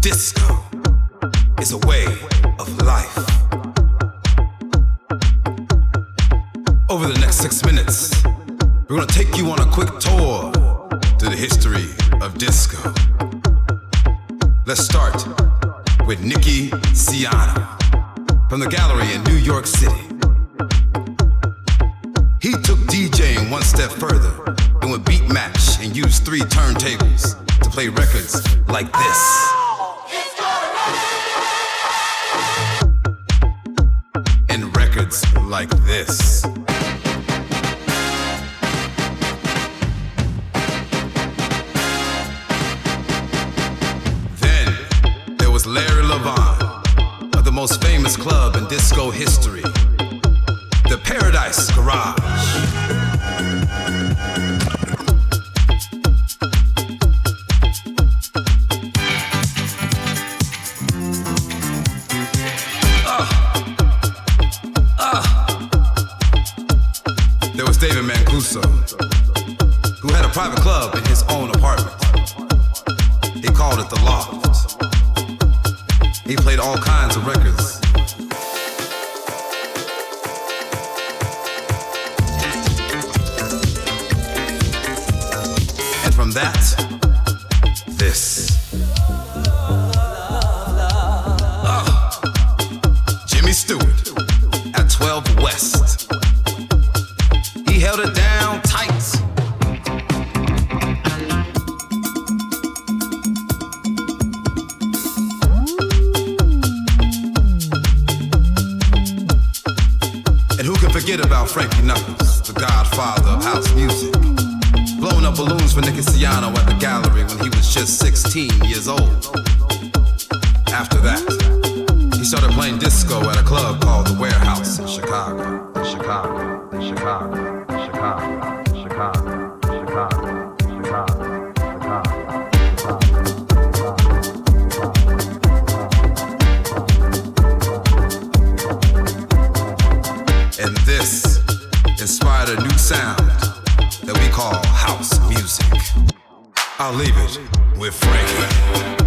Disco is a way of life. Over the next six minutes, we're gonna take you on a quick tour through the history of disco. Let's start with Nicky Siano from the gallery in New York City. He took DJing one step further and would beat match and use three turntables to play records like this. And records like this. Then there was Larry Levan of the most famous club in disco history, the Paradise Garage. Forget about Frankie Knuckles, the godfather of house music. Blowing up balloons for Nicky Siano at the gallery when he was just 16 years old. After that, he started playing disco at a club called The Warehouse in Chicago, in Chicago, in Chicago, in Chicago, I'll leave it with Frankie.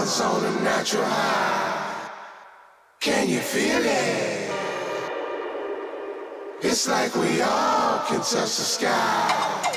on a natural high. Can you feel it? It's like we all can touch the sky.